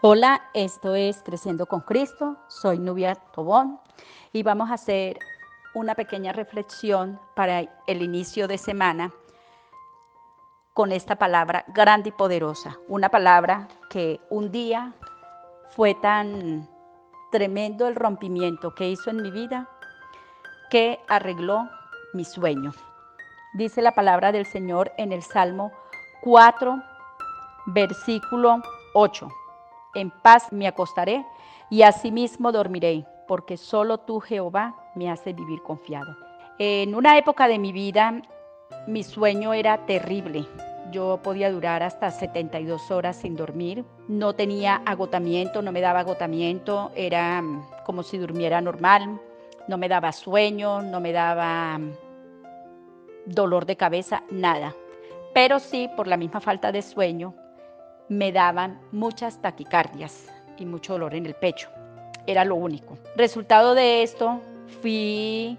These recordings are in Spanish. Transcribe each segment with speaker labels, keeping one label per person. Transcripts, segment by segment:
Speaker 1: Hola, esto es Creciendo con Cristo. Soy Nubia Tobón y vamos a hacer una pequeña reflexión para el inicio de semana con esta palabra grande y poderosa. Una palabra que un día fue tan tremendo el rompimiento que hizo en mi vida que arregló mi sueño. Dice la palabra del Señor en el Salmo 4, versículo 8 en paz me acostaré y asimismo dormiré, porque solo tú, Jehová, me hace vivir confiado. En una época de mi vida, mi sueño era terrible. Yo podía durar hasta 72 horas sin dormir. No tenía agotamiento, no me daba agotamiento, era mm, como si durmiera normal. No me daba sueño, no me daba mm, dolor de cabeza, nada. Pero sí, por la misma falta de sueño, me daban muchas taquicardias y mucho dolor en el pecho. Era lo único. Resultado de esto, fui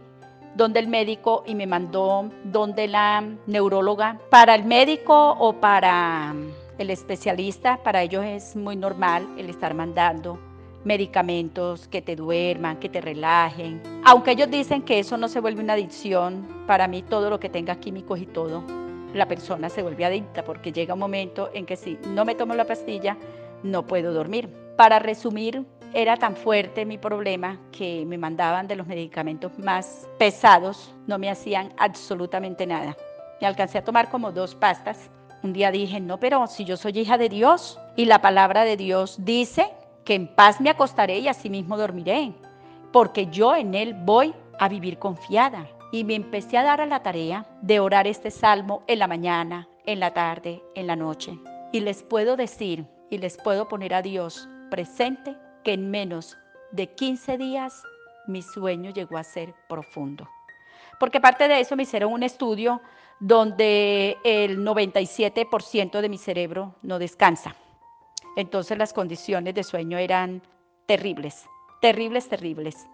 Speaker 1: donde el médico y me mandó donde la neuróloga. Para el médico o para el especialista, para ellos es muy normal el estar mandando medicamentos que te duerman, que te relajen. Aunque ellos dicen que eso no se vuelve una adicción, para mí todo lo que tenga químicos y todo la persona se vuelve adicta porque llega un momento en que si no me tomo la pastilla, no puedo dormir. Para resumir, era tan fuerte mi problema que me mandaban de los medicamentos más pesados, no me hacían absolutamente nada. Me alcancé a tomar como dos pastas. Un día dije, no, pero si yo soy hija de Dios y la palabra de Dios dice que en paz me acostaré y asimismo dormiré, porque yo en Él voy a vivir confiada y me empecé a dar a la tarea de orar este salmo en la mañana, en la tarde, en la noche. Y les puedo decir y les puedo poner a Dios presente que en menos de 15 días mi sueño llegó a ser profundo. Porque aparte de eso me hicieron un estudio donde el 97% de mi cerebro no descansa. Entonces las condiciones de sueño eran terribles, terribles, terribles.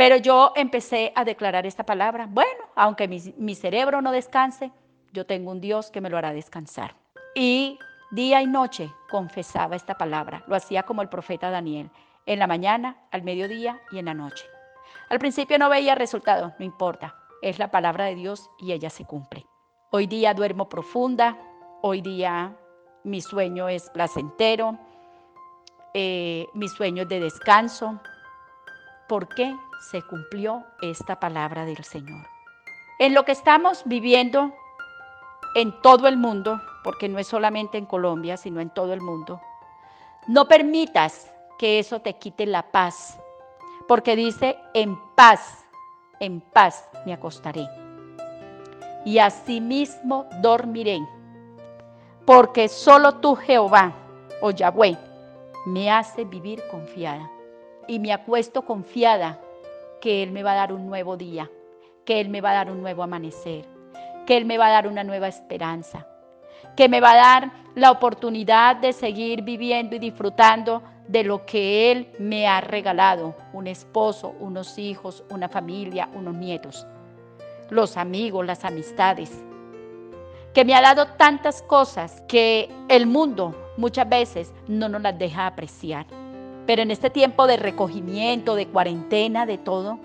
Speaker 1: Pero yo empecé a declarar esta palabra. Bueno, aunque mi, cerebro no descanse, yo tengo un Dios que me lo hará descansar. Y día y noche confesaba esta palabra. Lo hacía como el profeta Daniel, en la mañana, al mediodía y en la noche. Al principio no veía resultado, no importa. Es la palabra de Dios y ella se cumple. Hoy día duermo profunda, hoy día mi sueño es placentero, eh, mi sueño es de descanso. ¿Por qué? se cumplió esta palabra del Señor. En lo que estamos viviendo en todo el mundo, porque no es solamente en Colombia, sino en todo el mundo, no permitas que eso te quite la paz, porque dice, en paz, en paz me acostaré. Y asimismo dormiré, porque solo tú, Jehová, o Yahweh, me hace vivir confiada. Y me acuesto confiada que Él me va a dar un nuevo día, que Él me va a dar un nuevo amanecer, que Él me va a dar una nueva esperanza, que me va a dar la oportunidad de seguir viviendo y disfrutando de lo que Él me ha regalado, un esposo, unos hijos, una familia, unos nietos, los amigos, las amistades, que me ha dado tantas cosas que el mundo muchas veces no nos las deja apreciar. Pero en este tiempo de recogimiento, de cuarentena, de todo,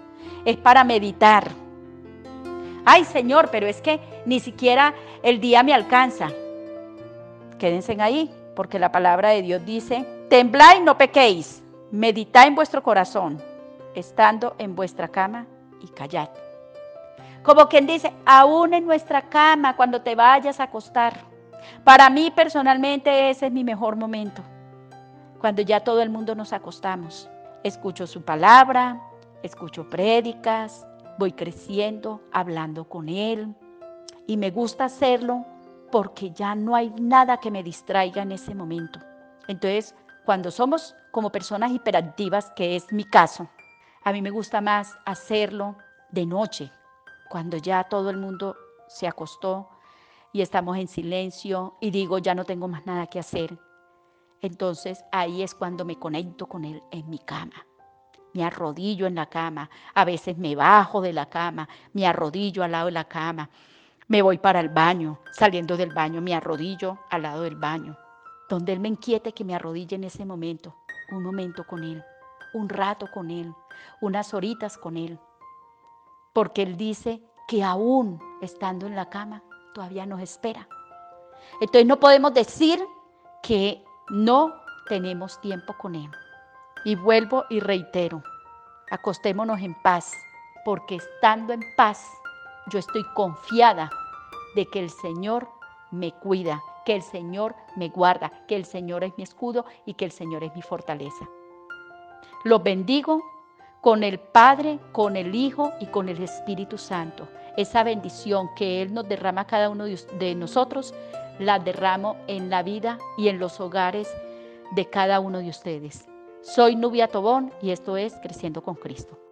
Speaker 1: es para meditar. Ay Señor, pero es que ni siquiera el día me alcanza. Quédense ahí, porque la palabra de Dios dice, temblad y no pequéis, meditad en vuestro corazón, estando en vuestra cama y callad. Como quien dice, aún en nuestra cama, cuando te vayas a acostar. Para mí personalmente ese es mi mejor momento cuando ya todo el mundo nos acostamos. Escucho su palabra, escucho prédicas, voy creciendo, hablando con Él. Y me gusta hacerlo porque ya no hay nada que me distraiga en ese momento. Entonces, cuando somos como personas hiperactivas, que es mi caso, a mí me gusta más hacerlo de noche, cuando ya todo el mundo se acostó y estamos en silencio y digo, ya no tengo más nada que hacer. Entonces ahí es cuando me conecto con Él en mi cama. Me arrodillo en la cama, a veces me bajo de la cama, me arrodillo al lado de la cama, me voy para el baño, saliendo del baño, me arrodillo al lado del baño. donde Él me inquiete que me arrodille en ese momento, un momento con Él, un rato con Él, unas horitas con Él. Porque Él dice que aún estando en la cama, todavía nos espera. Entonces no podemos decir que no tenemos tiempo con Él. Y vuelvo y reitero, acostémonos en paz, porque estando en paz, yo estoy confiada de que el Señor me cuida, que el Señor me guarda, que el Señor es mi escudo y que el Señor es mi fortaleza. Los bendigo con el Padre, con el Hijo y con el Espíritu Santo. Esa bendición que Él nos derrama a cada uno de nosotros, la derramo en la vida y en los hogares de cada uno de ustedes. Soy Nubia Tobón y esto es Creciendo con Cristo.